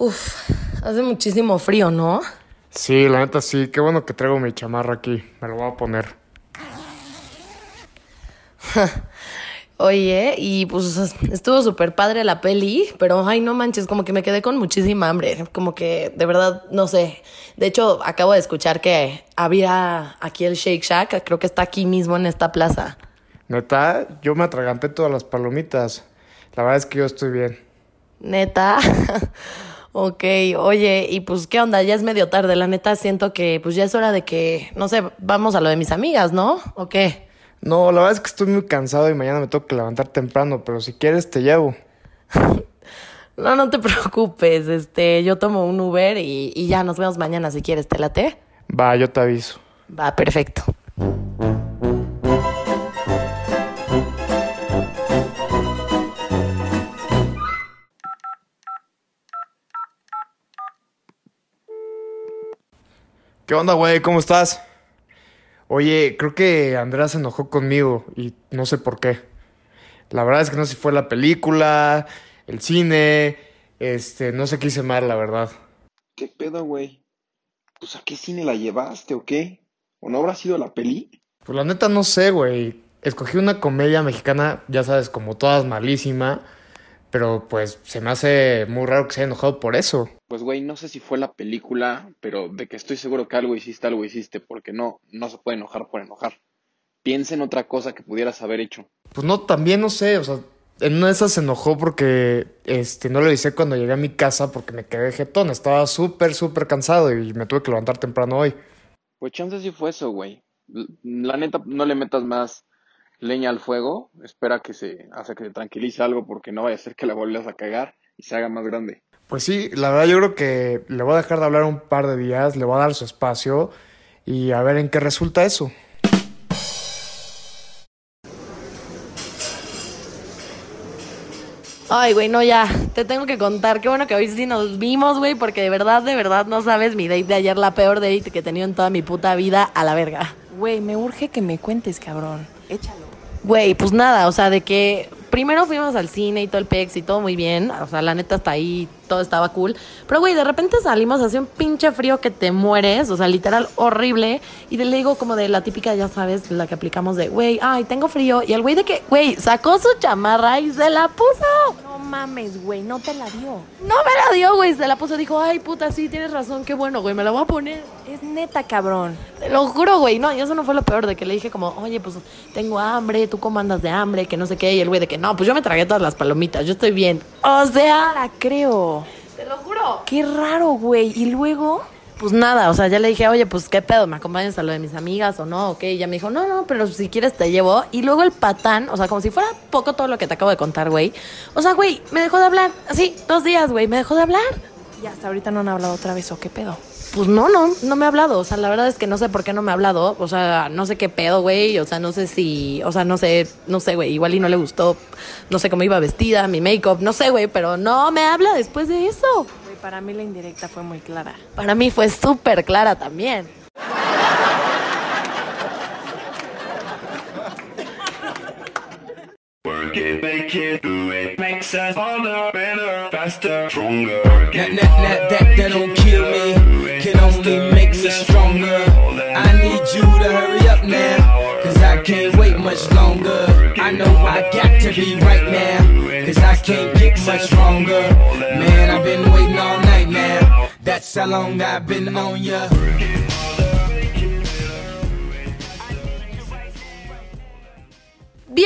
Uf, hace muchísimo frío, ¿no? Sí, la neta sí. Qué bueno que traigo mi chamarra aquí. Me lo voy a poner. Oye, y pues estuvo súper padre la peli, pero ay, no manches, como que me quedé con muchísima hambre. Como que de verdad, no sé. De hecho, acabo de escuchar que había aquí el Shake Shack, creo que está aquí mismo en esta plaza. Neta, yo me atraganté todas las palomitas. La verdad es que yo estoy bien. Neta. ok, oye, y pues qué onda, ya es medio tarde, la neta siento que pues ya es hora de que, no sé, vamos a lo de mis amigas, ¿no? ¿O qué? No, la verdad es que estoy muy cansado y mañana me tengo que levantar temprano, pero si quieres te llevo. no, no te preocupes, este, yo tomo un Uber y, y ya nos vemos mañana si quieres, ¿te late? Va, yo te aviso. Va, perfecto. ¿Qué onda, güey? ¿Cómo estás? Oye, creo que Andrea se enojó conmigo y no sé por qué. La verdad es que no sé si fue la película, el cine, este, no sé qué hice mal, la verdad. ¿Qué pedo, güey? Pues a qué cine la llevaste o qué? ¿O no habrá sido la peli? Pues la neta no sé, güey. Escogí una comedia mexicana, ya sabes, como todas malísima, pero pues se me hace muy raro que se haya enojado por eso. Pues, güey, no sé si fue la película, pero de que estoy seguro que algo hiciste, algo hiciste, porque no, no se puede enojar por enojar. Piensa en otra cosa que pudieras haber hecho. Pues no, también no sé, o sea, en una de esas se enojó porque este, no lo hice cuando llegué a mi casa porque me quedé jetón. Estaba súper, súper cansado y me tuve que levantar temprano hoy. Pues chance si fue eso, güey. La neta, no le metas más leña al fuego. Espera que se, hace que se tranquilice algo porque no vaya a ser que la vuelvas a cagar y se haga más grande. Pues sí, la verdad yo creo que le voy a dejar de hablar un par de días, le voy a dar su espacio y a ver en qué resulta eso. Ay, güey, no, ya, te tengo que contar. Qué bueno que hoy sí nos vimos, güey, porque de verdad, de verdad no sabes mi date de ayer, la peor date que he tenido en toda mi puta vida, a la verga. Güey, me urge que me cuentes, cabrón. Échalo. Güey, pues nada, o sea, de que primero fuimos al cine y todo el pex y todo muy bien. O sea, la neta hasta ahí todo estaba cool. Pero, güey, de repente salimos así un pinche frío que te mueres. O sea, literal horrible. Y le digo como de la típica, ya sabes, la que aplicamos de, güey, ay, tengo frío. Y el güey de que, güey, sacó su chamarra y se la puso. No mames, güey, no te la dio. No me la dio, güey, se la puso. Dijo, ay, puta, sí, tienes razón, qué bueno, güey, me la voy a poner. Es neta, cabrón. Te lo juro, güey. No, y eso no fue lo peor, de que le dije como, oye, pues tengo hambre, tú cómo andas de hambre, que no sé qué. Y el güey de que, no, pues yo me tragué todas las palomitas, yo estoy bien. O sea, la creo. Te lo juro. Qué raro, güey. ¿Y luego? Pues nada, o sea, ya le dije, oye, pues qué pedo, ¿me acompañas a lo de mis amigas o no? Ok, y ya me dijo, no, no, pero si quieres te llevo. Y luego el patán, o sea, como si fuera poco todo lo que te acabo de contar, güey. O sea, güey, me dejó de hablar. Así, dos días, güey, me dejó de hablar. Y hasta ahorita no han hablado otra vez, ¿o qué pedo? Pues no, no, no me ha hablado. O sea, la verdad es que no sé por qué no me ha hablado. O sea, no sé qué pedo, güey. O sea, no sé si. O sea, no sé, no sé, güey. Igual y no le gustó. No sé cómo iba vestida, mi make-up. No sé, güey. Pero no me habla después de eso. Güey, para mí la indirecta fue muy clara. Para mí fue súper clara también. Work it, make it, do it. Makes us harder, better, faster, stronger. That, that, that, that, that don't kill me, can only make us stronger. I need you to hurry up now, cause I can't wait much longer. I know I got to be right now, cause I can't get much stronger. Man, I've been waiting all night now, that's how long I've been on ya.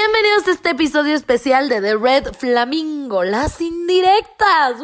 Bienvenidos a este episodio especial de The Red Flamingo, las indirectas.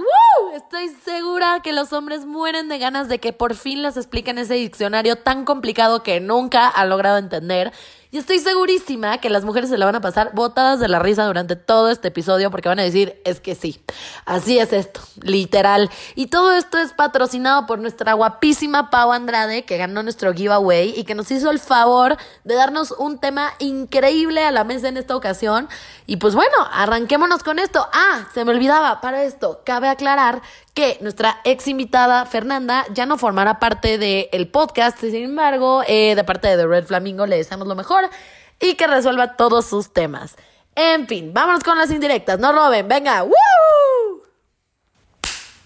Estoy segura que los hombres mueren de ganas de que por fin les expliquen ese diccionario tan complicado que nunca han logrado entender. Y estoy segurísima que las mujeres se la van a pasar botadas de la risa durante todo este episodio porque van a decir, es que sí, así es esto, literal. Y todo esto es patrocinado por nuestra guapísima Pau Andrade que ganó nuestro giveaway y que nos hizo el favor de darnos un tema increíble a la mesa en esta ocasión. Y pues bueno, arranquémonos con esto. Ah, se me olvidaba, para esto, cabe aclarar que nuestra ex invitada Fernanda ya no formará parte del podcast, sin embargo, eh, de parte de The Red Flamingo le deseamos lo mejor y que resuelva todos sus temas. En fin, vámonos con las indirectas, no roben, venga, ¡Woo!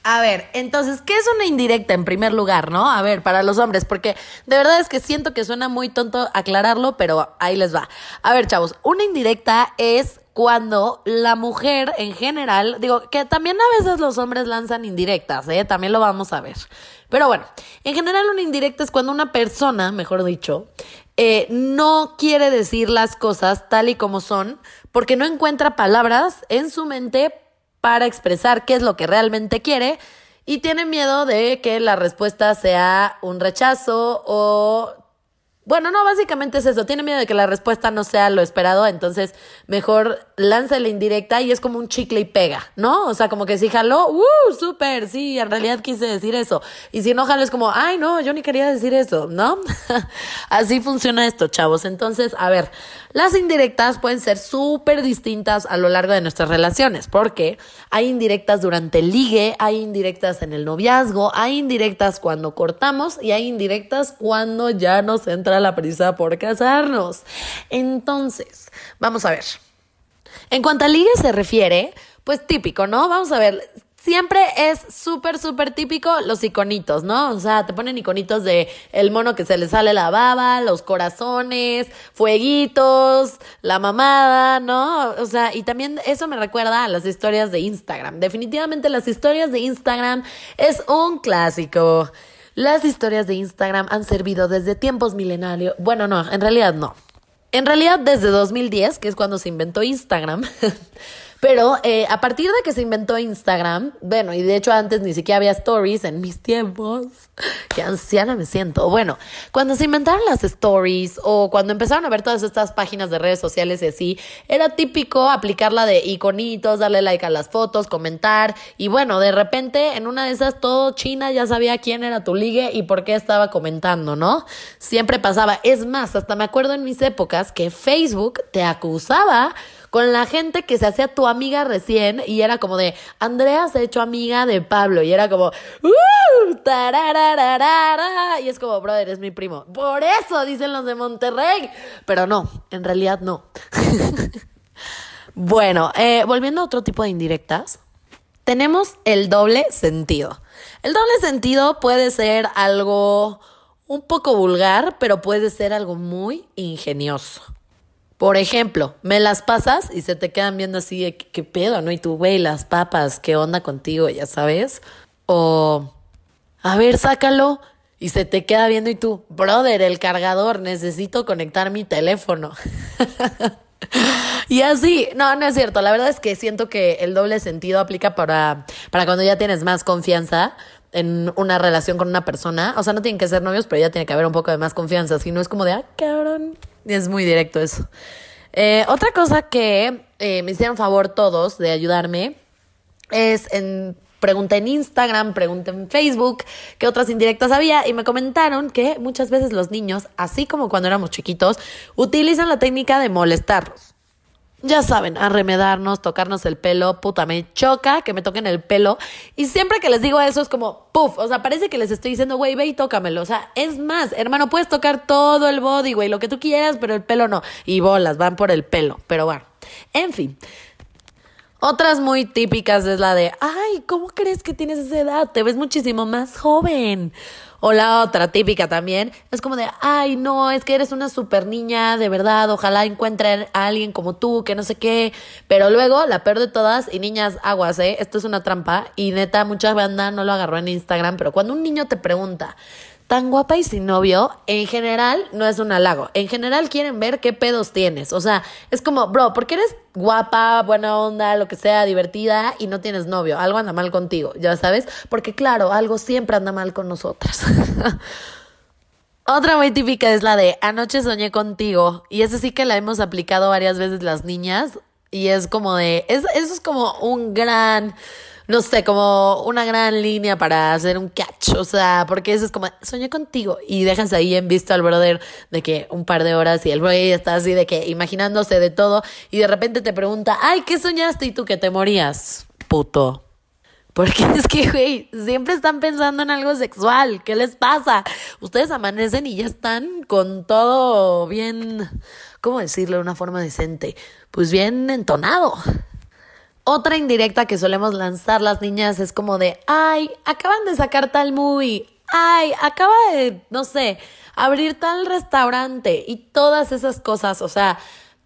A ver, entonces, ¿qué es una indirecta en primer lugar, no? A ver, para los hombres, porque de verdad es que siento que suena muy tonto aclararlo, pero ahí les va. A ver, chavos, una indirecta es cuando la mujer en general, digo, que también a veces los hombres lanzan indirectas, ¿eh? También lo vamos a ver. Pero bueno, en general una indirecta es cuando una persona, mejor dicho, eh, no quiere decir las cosas tal y como son porque no encuentra palabras en su mente para expresar qué es lo que realmente quiere y tiene miedo de que la respuesta sea un rechazo o bueno, no, básicamente es eso. Tiene miedo de que la respuesta no sea lo esperado, entonces mejor lanza la indirecta y es como un chicle y pega, ¿no? O sea, como que si jaló, ¡uh! Súper, sí, en realidad quise decir eso. Y si no jaló, es como, ay, no, yo ni quería decir eso, ¿no? Así funciona esto, chavos. Entonces, a ver, las indirectas pueden ser súper distintas a lo largo de nuestras relaciones, porque hay indirectas durante el ligue, hay indirectas en el noviazgo, hay indirectas cuando cortamos y hay indirectas cuando ya nos entra la prisa por casarnos. Entonces, vamos a ver. En cuanto a ligue se refiere, pues típico, ¿no? Vamos a ver, siempre es súper, súper típico los iconitos, ¿no? O sea, te ponen iconitos de el mono que se le sale la baba, los corazones, fueguitos, la mamada, ¿no? O sea, y también eso me recuerda a las historias de Instagram. Definitivamente las historias de Instagram es un clásico. Las historias de Instagram han servido desde tiempos milenarios. Bueno, no, en realidad no. En realidad desde 2010, que es cuando se inventó Instagram. Pero eh, a partir de que se inventó Instagram, bueno, y de hecho antes ni siquiera había stories en mis tiempos, qué anciana me siento. Bueno, cuando se inventaron las stories o cuando empezaron a ver todas estas páginas de redes sociales y así, era típico aplicarla de iconitos, darle like a las fotos, comentar, y bueno, de repente en una de esas todo China ya sabía quién era tu ligue y por qué estaba comentando, ¿no? Siempre pasaba. Es más, hasta me acuerdo en mis épocas que Facebook te acusaba con la gente que se hacía tu amiga recién y era como de, Andrea se ha hecho amiga de Pablo y era como, ¡Uh! tararararara", y es como, brother, es mi primo. Por eso dicen los de Monterrey, pero no, en realidad no. bueno, eh, volviendo a otro tipo de indirectas, tenemos el doble sentido. El doble sentido puede ser algo un poco vulgar, pero puede ser algo muy ingenioso. Por ejemplo, me las pasas y se te quedan viendo así qué pedo, ¿no? Y tú, güey, las papas, ¿qué onda contigo? Ya sabes. O, a ver, sácalo. Y se te queda viendo y tú, brother, el cargador, necesito conectar mi teléfono. y así, no, no es cierto. La verdad es que siento que el doble sentido aplica para, para cuando ya tienes más confianza en una relación con una persona. O sea, no tienen que ser novios, pero ya tiene que haber un poco de más confianza. Si no es como de, ah, cabrón. Es muy directo eso. Eh, otra cosa que eh, me hicieron favor todos de ayudarme es en pregunté en Instagram, pregunté en Facebook qué otras indirectas había y me comentaron que muchas veces los niños, así como cuando éramos chiquitos, utilizan la técnica de molestarlos. Ya saben, arremedarnos, tocarnos el pelo, puta, me choca que me toquen el pelo. Y siempre que les digo eso es como, puff, o sea, parece que les estoy diciendo, güey, ve y tócamelo. O sea, es más, hermano, puedes tocar todo el body, güey, lo que tú quieras, pero el pelo no. Y bolas, van por el pelo. Pero bueno, en fin. Otras muy típicas es la de, ay, ¿cómo crees que tienes esa edad? Te ves muchísimo más joven. O la otra típica también, es como de, ay, no, es que eres una super niña, de verdad, ojalá encuentren a alguien como tú, que no sé qué. Pero luego, la peor de todas, y niñas, aguas, ¿eh? Esto es una trampa, y neta, mucha banda no lo agarró en Instagram, pero cuando un niño te pregunta, tan guapa y sin novio, en general no es un halago. En general quieren ver qué pedos tienes. O sea, es como, bro, porque eres guapa, buena onda, lo que sea, divertida y no tienes novio? Algo anda mal contigo, ya sabes. Porque claro, algo siempre anda mal con nosotras. Otra muy típica es la de anoche soñé contigo. Y esa sí que la hemos aplicado varias veces las niñas. Y es como de, es, eso es como un gran no sé, como una gran línea para hacer un catch. O sea, porque eso es como, soñé contigo. Y déjense ahí en visto al brother de que un par de horas y el güey está así de que imaginándose de todo. Y de repente te pregunta, ay, ¿qué soñaste? Y tú que te morías. Puto. Porque es que, güey, siempre están pensando en algo sexual. ¿Qué les pasa? Ustedes amanecen y ya están con todo bien, ¿cómo decirlo de una forma decente? Pues bien entonado. Otra indirecta que solemos lanzar las niñas es como de, ay, acaban de sacar tal movie, ay, acaba de, no sé, abrir tal restaurante. Y todas esas cosas, o sea,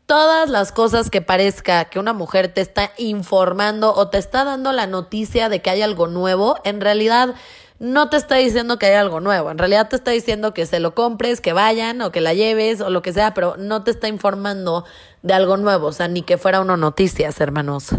todas las cosas que parezca que una mujer te está informando o te está dando la noticia de que hay algo nuevo, en realidad no te está diciendo que hay algo nuevo, en realidad te está diciendo que se lo compres, que vayan o que la lleves o lo que sea, pero no te está informando de algo nuevo, o sea, ni que fuera una noticias, hermanos.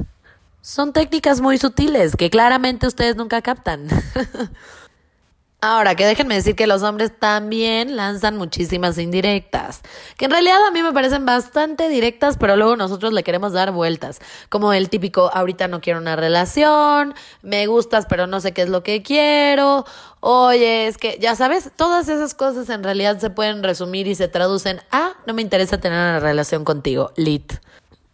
Son técnicas muy sutiles que claramente ustedes nunca captan. Ahora, que déjenme decir que los hombres también lanzan muchísimas indirectas, que en realidad a mí me parecen bastante directas, pero luego nosotros le queremos dar vueltas, como el típico, ahorita no quiero una relación, me gustas pero no sé qué es lo que quiero, oye, es que, ya sabes, todas esas cosas en realidad se pueden resumir y se traducen a, no me interesa tener una relación contigo, lit.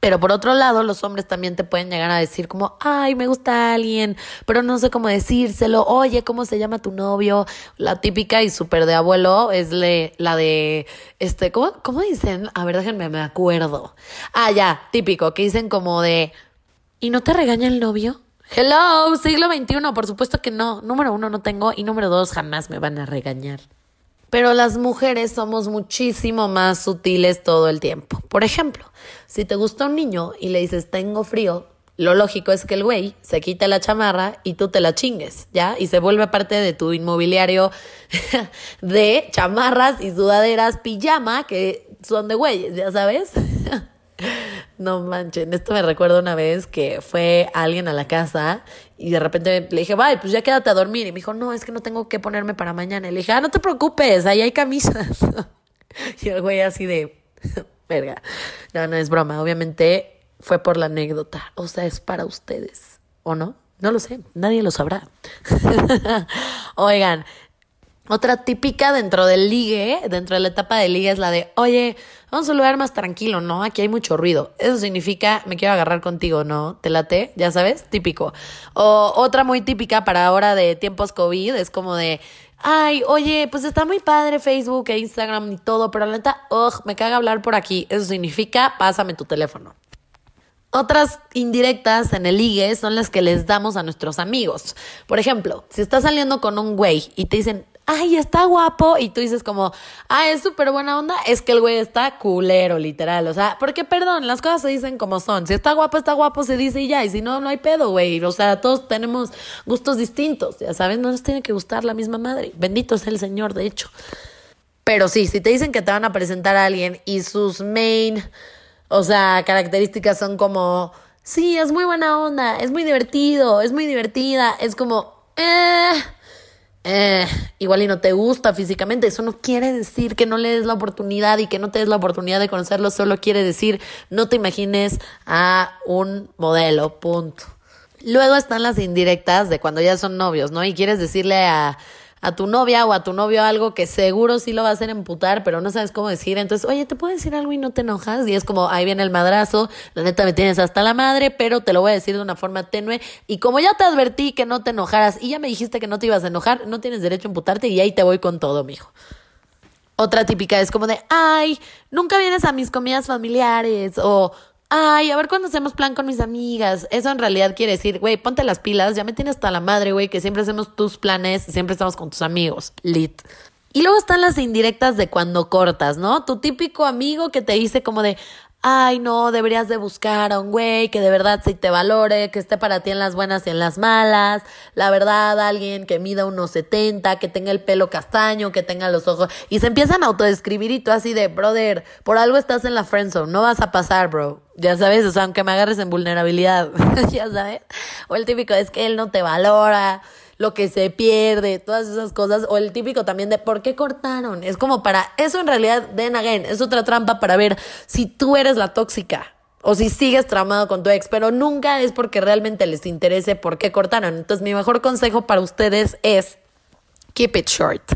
Pero por otro lado, los hombres también te pueden llegar a decir como, ay, me gusta alguien, pero no sé cómo decírselo. Oye, ¿cómo se llama tu novio? La típica y súper de abuelo es le, la de, este, ¿cómo, ¿cómo dicen? A ver, déjenme, me acuerdo. Ah, ya, típico, que dicen como de, ¿y no te regaña el novio? Hello, siglo XXI, por supuesto que no. Número uno, no tengo. Y número dos, jamás me van a regañar. Pero las mujeres somos muchísimo más sutiles todo el tiempo. Por ejemplo, si te gusta un niño y le dices tengo frío, lo lógico es que el güey se quite la chamarra y tú te la chingues, ¿ya? Y se vuelve parte de tu inmobiliario de chamarras y sudaderas pijama que son de güeyes, ¿ya sabes? No manchen, esto me recuerda una vez que fue alguien a la casa y de repente le dije, vaya, pues ya quédate a dormir. Y me dijo, no, es que no tengo que ponerme para mañana. Y le dije, ah, no te preocupes, ahí hay camisas. Y el güey así de, verga. No, no es broma, obviamente fue por la anécdota. O sea, es para ustedes, ¿o no? No lo sé, nadie lo sabrá. Oigan, otra típica dentro del ligue, dentro de la etapa de ligue es la de, oye, vamos a un lugar más tranquilo, ¿no? Aquí hay mucho ruido. Eso significa, me quiero agarrar contigo, ¿no? ¿Te late? Ya sabes, típico. O otra muy típica para ahora de tiempos COVID es como de, ay, oye, pues está muy padre Facebook e Instagram y todo, pero la neta, ugh, me caga hablar por aquí. Eso significa, pásame tu teléfono. Otras indirectas en el ligue son las que les damos a nuestros amigos. Por ejemplo, si estás saliendo con un güey y te dicen, ay, está guapo, y tú dices como, ah, es súper buena onda, es que el güey está culero, literal. O sea, porque perdón, las cosas se dicen como son. Si está guapo, está guapo, se dice y ya. Y si no, no hay pedo, güey. O sea, todos tenemos gustos distintos. Ya sabes, no nos tiene que gustar la misma madre. Bendito sea el Señor, de hecho. Pero sí, si te dicen que te van a presentar a alguien y sus main, o sea, características son como, sí, es muy buena onda, es muy divertido, es muy divertida, es como, eh, eh, igual y no te gusta físicamente, eso no quiere decir que no le des la oportunidad y que no te des la oportunidad de conocerlo, solo quiere decir no te imagines a un modelo, punto. Luego están las indirectas de cuando ya son novios, ¿no? Y quieres decirle a, a tu novia o a tu novio algo que seguro sí lo va a hacer emputar, pero no sabes cómo decir. Entonces, oye, ¿te puedo decir algo y no te enojas? Y es como, ahí viene el madrazo, la neta me tienes hasta la madre, pero te lo voy a decir de una forma tenue. Y como ya te advertí que no te enojaras y ya me dijiste que no te ibas a enojar, no tienes derecho a emputarte y ahí te voy con todo, mijo. Otra típica es como de, ay, nunca vienes a mis comidas familiares o ay, a ver cuándo hacemos plan con mis amigas. Eso en realidad quiere decir, güey, ponte las pilas, ya me tienes hasta la madre, güey, que siempre hacemos tus planes, siempre estamos con tus amigos. Lit. Y luego están las indirectas de cuando cortas, ¿no? Tu típico amigo que te dice como de, ay, no, deberías de buscar a un güey que de verdad sí te valore, que esté para ti en las buenas y en las malas. La verdad, alguien que mida unos 70, que tenga el pelo castaño, que tenga los ojos. Y se empiezan a autodescribir y tú así de, brother, por algo estás en la friendzone, no vas a pasar, bro. Ya sabes, o sea, aunque me agarres en vulnerabilidad, ya sabes. O el típico es que él no te valora lo que se pierde, todas esas cosas, o el típico también de por qué cortaron. Es como para, eso en realidad, then again, es otra trampa para ver si tú eres la tóxica o si sigues tramado con tu ex, pero nunca es porque realmente les interese por qué cortaron. Entonces mi mejor consejo para ustedes es keep it short.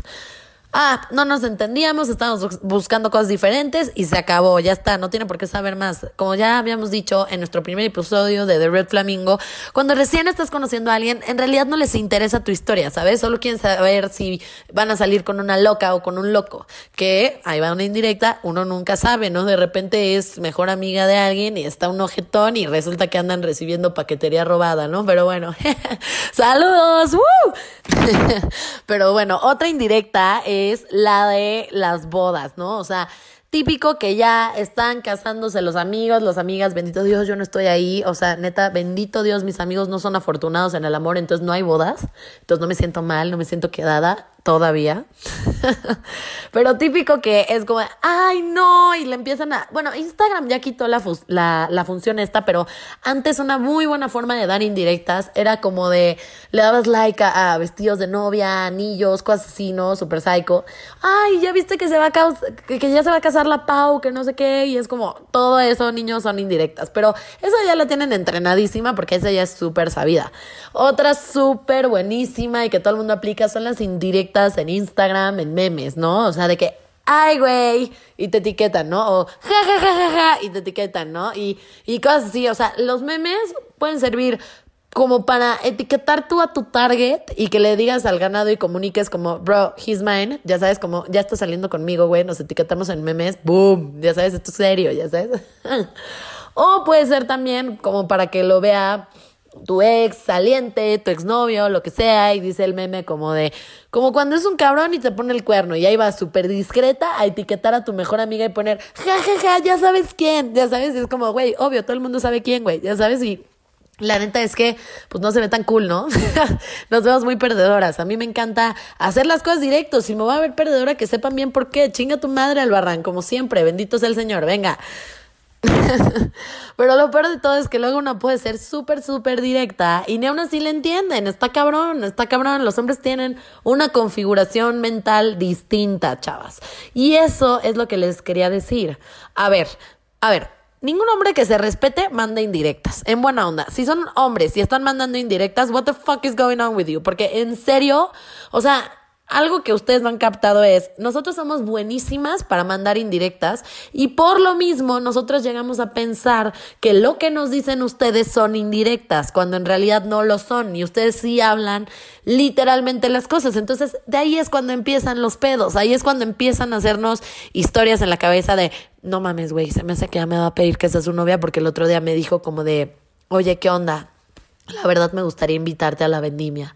Ah, no nos entendíamos, estábamos bus- buscando cosas diferentes y se acabó, ya está, no tiene por qué saber más. Como ya habíamos dicho en nuestro primer episodio de The Red Flamingo, cuando recién estás conociendo a alguien, en realidad no les interesa tu historia, ¿sabes? Solo quieren saber si van a salir con una loca o con un loco. Que ahí va una indirecta, uno nunca sabe, ¿no? De repente es mejor amiga de alguien y está un ojetón y resulta que andan recibiendo paquetería robada, ¿no? Pero bueno, saludos, ¡Woo! Pero bueno, otra indirecta es la de las bodas, ¿no? O sea, típico que ya están casándose los amigos, las amigas, bendito Dios, yo no estoy ahí, o sea, neta, bendito Dios, mis amigos no son afortunados en el amor, entonces no hay bodas, entonces no me siento mal, no me siento quedada todavía. Pero típico que es como, ay, no, y le empiezan a... Bueno, Instagram ya quitó la, la, función esta, pero antes una muy buena forma de dar indirectas era como de, le dabas like a, vestidos de novia, anillos, cosas así, ¿no? Super psycho. Ay, ya viste que se va a que, que ya se va a casar la Pau, que no sé qué, y es como, todo eso, niños, son indirectas. Pero esa ya la tienen entrenadísima porque esa ya es súper sabida. Otra súper buenísima y que todo el mundo aplica son las indirectas en Instagram, en memes, ¿no? O sea, de que, ay, güey, y te etiquetan, ¿no? O ja, ja, ja, ja, ja, y te etiquetan, ¿no? Y, y cosas así, o sea, los memes pueden servir como para etiquetar tú a tu target y que le digas al ganado y comuniques como, bro, he's mine, ya sabes, como, ya está saliendo conmigo, güey, nos etiquetamos en memes, boom, ya sabes, esto es serio, ya sabes. o puede ser también como para que lo vea tu ex saliente, tu exnovio, lo que sea, y dice el meme como de, como cuando es un cabrón y te pone el cuerno, y ahí va súper discreta a etiquetar a tu mejor amiga y poner, ja, ja, ja, ya sabes quién, ya sabes, y es como, güey, obvio, todo el mundo sabe quién, güey, ya sabes, y la neta es que, pues no se ve tan cool, ¿no? Nos vemos muy perdedoras. A mí me encanta hacer las cosas directos. Si me va a ver perdedora, que sepan bien por qué. Chinga tu madre al barran, como siempre. Bendito sea el Señor. Venga. Pero lo peor de todo es que luego uno puede ser súper, súper directa y ni aún así le entienden. Está cabrón, está cabrón. Los hombres tienen una configuración mental distinta, chavas. Y eso es lo que les quería decir. A ver, a ver. Ningún hombre que se respete manda indirectas. En buena onda. Si son hombres y están mandando indirectas, what the fuck is going on with you? Porque en serio, o sea, algo que ustedes no han captado es, nosotros somos buenísimas para mandar indirectas y por lo mismo nosotros llegamos a pensar que lo que nos dicen ustedes son indirectas, cuando en realidad no lo son y ustedes sí hablan literalmente las cosas. Entonces, de ahí es cuando empiezan los pedos, ahí es cuando empiezan a hacernos historias en la cabeza de, no mames, güey, se me hace que ya me va a pedir que sea su novia porque el otro día me dijo como de, oye, ¿qué onda? La verdad me gustaría invitarte a la vendimia.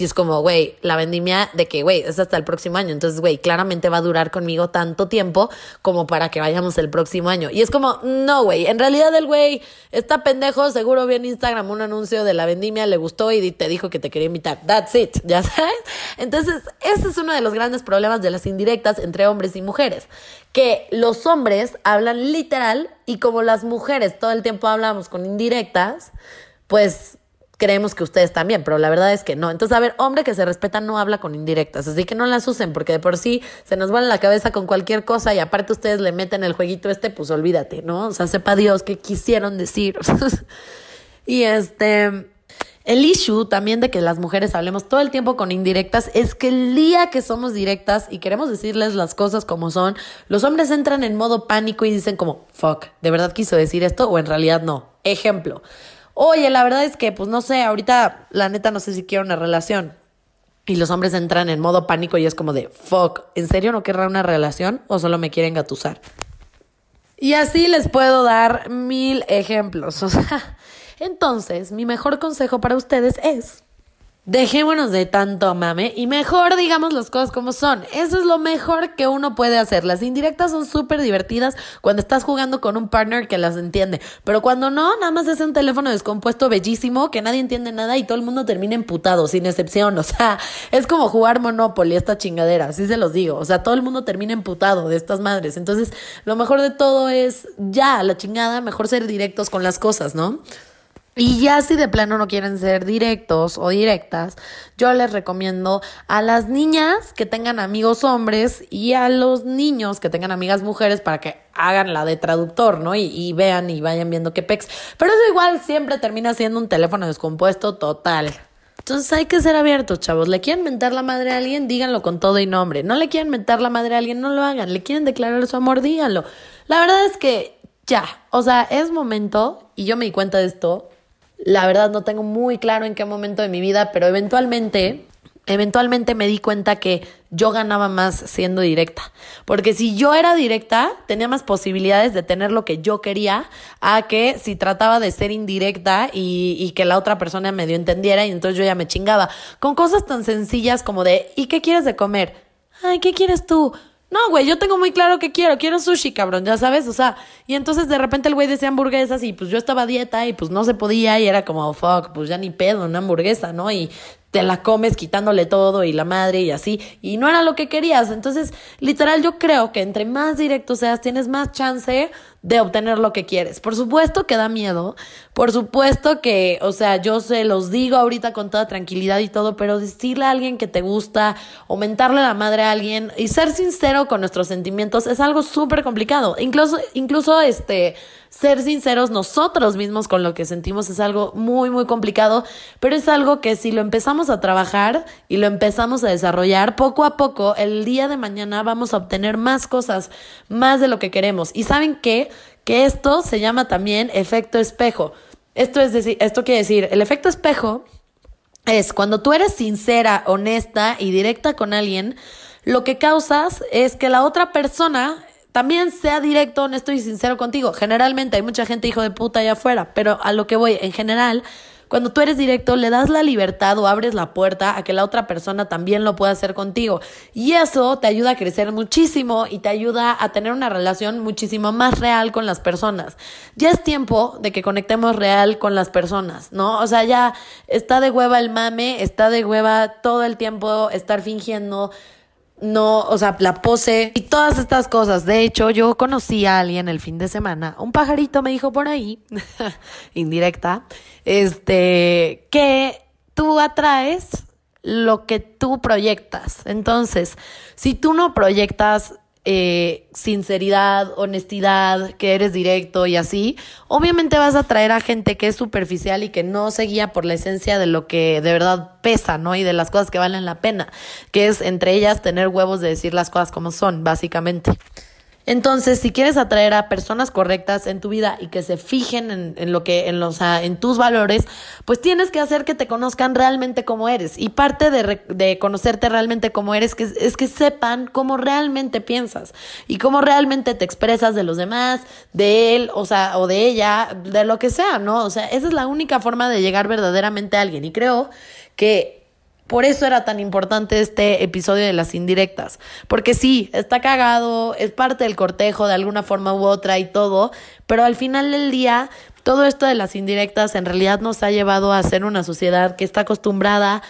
Y es como, güey, la vendimia de que, güey, es hasta el próximo año. Entonces, güey, claramente va a durar conmigo tanto tiempo como para que vayamos el próximo año. Y es como, no, güey, en realidad el güey está pendejo, seguro vio en Instagram un anuncio de la vendimia, le gustó y te dijo que te quería invitar. That's it, ¿ya sabes? Entonces, ese es uno de los grandes problemas de las indirectas entre hombres y mujeres. Que los hombres hablan literal y como las mujeres todo el tiempo hablamos con indirectas, pues creemos que ustedes también, pero la verdad es que no. Entonces, a ver, hombre que se respeta no habla con indirectas, así que no las usen, porque de por sí se nos va en la cabeza con cualquier cosa y aparte ustedes le meten el jueguito este, pues olvídate, ¿no? O sea, sepa Dios qué quisieron decir. y este... El issue también de que las mujeres hablemos todo el tiempo con indirectas es que el día que somos directas y queremos decirles las cosas como son, los hombres entran en modo pánico y dicen como, fuck, ¿de verdad quiso decir esto o en realidad no? Ejemplo, oye, la verdad es que, pues no sé, ahorita la neta no sé si quiero una relación. Y los hombres entran en modo pánico y es como de, fuck, ¿en serio no querrá una relación o solo me quieren gatusar? Y así les puedo dar mil ejemplos. O sea, entonces, mi mejor consejo para ustedes es, dejémonos de tanto mame y mejor digamos las cosas como son. Eso es lo mejor que uno puede hacer. Las indirectas son súper divertidas cuando estás jugando con un partner que las entiende. Pero cuando no, nada más es un teléfono descompuesto bellísimo que nadie entiende nada y todo el mundo termina emputado, sin excepción. O sea, es como jugar Monopoly, esta chingadera, así se los digo. O sea, todo el mundo termina emputado de estas madres. Entonces, lo mejor de todo es ya, la chingada, mejor ser directos con las cosas, ¿no? Y ya si de plano no quieren ser directos o directas, yo les recomiendo a las niñas que tengan amigos hombres y a los niños que tengan amigas mujeres para que hagan la de traductor, ¿no? Y, vean y vayan viendo qué pex. Pero eso igual siempre termina siendo un teléfono descompuesto total. Entonces hay que ser abiertos, chavos. ¿Le quieren mentar la madre a alguien? Díganlo con todo y nombre. ¿No le quieren mentar la madre a alguien? No lo hagan. ¿Le quieren declarar su amor? Díganlo. La verdad es que ya, o sea, es momento, y yo me di cuenta de esto, la verdad no tengo muy claro en qué momento de mi vida, pero eventualmente, eventualmente me di cuenta que yo ganaba más siendo directa. Porque si yo era directa, tenía más posibilidades de tener lo que yo quería a que si trataba de ser indirecta y, que la otra persona medio entendiera y entonces yo ya me chingaba. Con cosas tan sencillas como de, ¿y qué quieres de comer? Ay, ¿qué quieres tú? No, güey, yo tengo muy claro que quiero. Quiero sushi, cabrón, ya sabes, o sea. Y entonces de repente el güey decía hamburguesas y pues yo estaba a dieta y pues no se podía y era como, fuck, pues ya ni pedo, una hamburguesa, ¿no? Y te la comes quitándole todo y la madre y así. Y no era lo que querías. Entonces, literal, yo creo que entre más directo seas, tienes más chance de obtener lo que quieres. Por supuesto que da miedo. Por supuesto que, o sea, yo se los digo ahorita con toda tranquilidad y todo, pero decirle a alguien que te gusta, aumentarle la madre a alguien y ser sincero con nuestros sentimientos es algo súper complicado. Incluso, incluso este ser sinceros nosotros mismos con lo que sentimos es algo muy, muy complicado, pero es algo que si lo empezamos a trabajar y lo empezamos a desarrollar, poco a poco, el día de mañana vamos a obtener más cosas, más de lo que queremos. Y saben qué? Que esto se llama también efecto espejo. Esto es decir, esto quiere decir, el efecto espejo es cuando tú eres sincera, honesta y directa con alguien, lo que causas es que la otra persona también sea directo, honesto y sincero contigo. Generalmente hay mucha gente hijo de puta allá afuera, pero a lo que voy, en general, cuando tú eres directo, le das la libertad o abres la puerta a que la otra persona también lo pueda hacer contigo. Y eso te ayuda a crecer muchísimo y te ayuda a tener una relación muchísimo más real con las personas. Ya es tiempo de que conectemos real con las personas, ¿no? O sea, ya está de hueva el mame, está de hueva todo el tiempo estar fingiendo no, o sea, la pose y todas estas cosas. De hecho, yo conocí a alguien el fin de semana, un pajarito me dijo por ahí, indirecta, este, que tú atraes lo que tú proyectas. Entonces, si tú no proyectas eh, sinceridad, honestidad, que eres directo y así, obviamente vas a traer a gente que es superficial y que no se guía por la esencia de lo que de verdad pesa, ¿no? Y de las cosas que valen la pena, que es entre ellas tener huevos de decir las cosas como son, básicamente. Entonces, si quieres atraer a personas correctas en tu vida y que se fijen en, en lo que, en los, en tus valores, pues tienes que hacer que te conozcan realmente como eres. Y parte de, de conocerte realmente como eres que, es que sepan cómo realmente piensas y cómo realmente te expresas de los demás, de él, o sea, o de ella, de lo que sea, ¿no? O sea, esa es la única forma de llegar verdaderamente a alguien. Y creo que por eso era tan importante este episodio de las indirectas. Porque sí, está cagado, es parte del cortejo de alguna forma u otra y todo, pero al final del día, todo esto de las indirectas en realidad nos ha llevado a ser una sociedad que está acostumbrada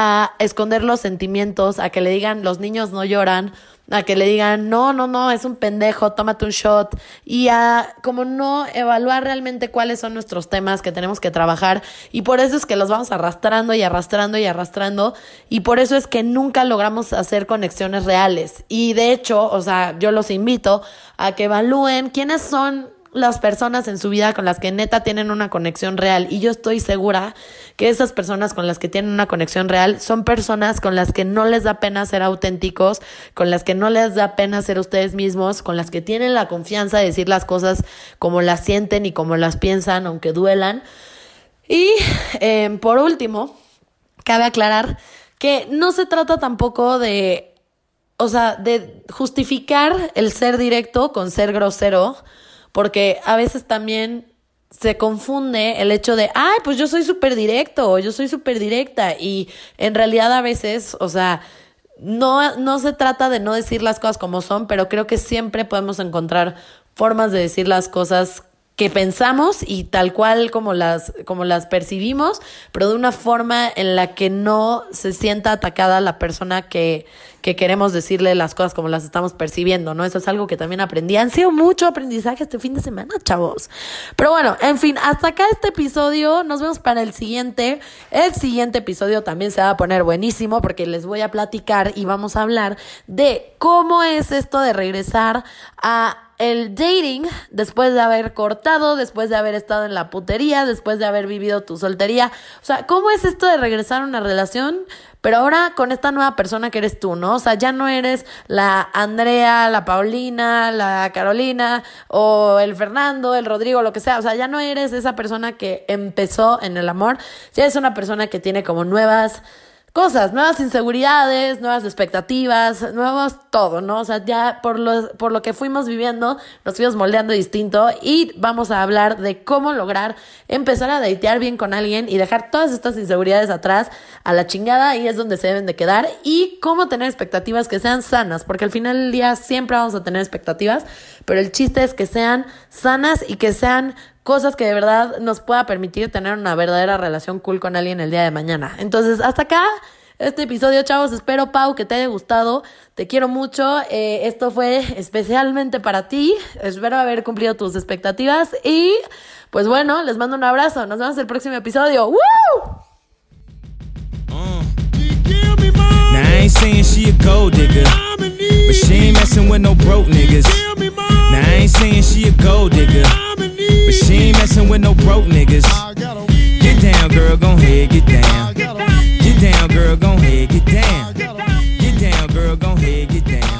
a esconder los sentimientos, a que le digan los niños no lloran, a que le digan, no, no, no, es un pendejo, tómate un shot, y a como no evaluar realmente cuáles son nuestros temas que tenemos que trabajar, y por eso es que los vamos arrastrando y arrastrando y arrastrando, y por eso es que nunca logramos hacer conexiones reales. Y de hecho, o sea, yo los invito a que evalúen quiénes son las personas en su vida con las que neta tienen una conexión real. Y yo estoy segura que esas personas con las que tienen una conexión real son personas con las que no les da pena ser auténticos, con las que no les da pena ser ustedes mismos, con las que tienen la confianza de decir las cosas como las sienten y como las piensan, aunque duelan. Y eh, por último, cabe aclarar que no se trata tampoco de, o sea, de justificar el ser directo con ser grosero porque a veces también se confunde el hecho de, ay, pues yo soy súper directo o yo soy súper directa y en realidad a veces, o sea, no, no se trata de no decir las cosas como son, pero creo que siempre podemos encontrar formas de decir las cosas que pensamos y tal cual como las, como las percibimos, pero de una forma en la que no se sienta atacada la persona que, que queremos decirle las cosas como las estamos percibiendo, ¿no? Eso es algo que también aprendí. Han sido mucho aprendizaje este fin de semana, chavos. Pero bueno, en fin, hasta acá este episodio. Nos vemos para el siguiente. El siguiente episodio también se va a poner buenísimo porque les voy a platicar y vamos a hablar de cómo es esto de regresar a el dating después de haber cortado, después de haber estado en la putería, después de haber vivido tu soltería. O sea, ¿cómo es esto de regresar a una relación? Pero ahora con esta nueva persona que eres tú, ¿no? O sea, ya no eres la Andrea, la Paulina, la Carolina o el Fernando, el Rodrigo, lo que sea. O sea, ya no eres esa persona que empezó en el amor. Ya es una persona que tiene como nuevas cosas, nuevas inseguridades, nuevas expectativas, nuevos todo, ¿no? O sea, ya por lo, por lo que fuimos viviendo, nos fuimos moldeando distinto y vamos a hablar de cómo lograr empezar a datear bien con alguien y dejar todas estas inseguridades atrás a la chingada y es donde se deben de quedar y cómo tener expectativas que sean sanas, porque al final del día siempre vamos a tener expectativas, pero el chiste es que sean sanas y que sean cosas que de verdad nos pueda permitir tener una verdadera relación cool con alguien el día de mañana. Entonces, hasta acá este episodio, chavos. Espero, Pau, que te haya gustado. Te quiero mucho. Eh, esto fue especialmente para ti. Espero haber cumplido tus expectativas. Y, pues bueno, les mando un abrazo. Nos vemos el próximo episodio. ¡Woo! Now But she ain't messing with no broke niggas. Get down, girl, gon' head, get down. Get down, girl, gon' head, get down. Get down, girl, gon' head, get down.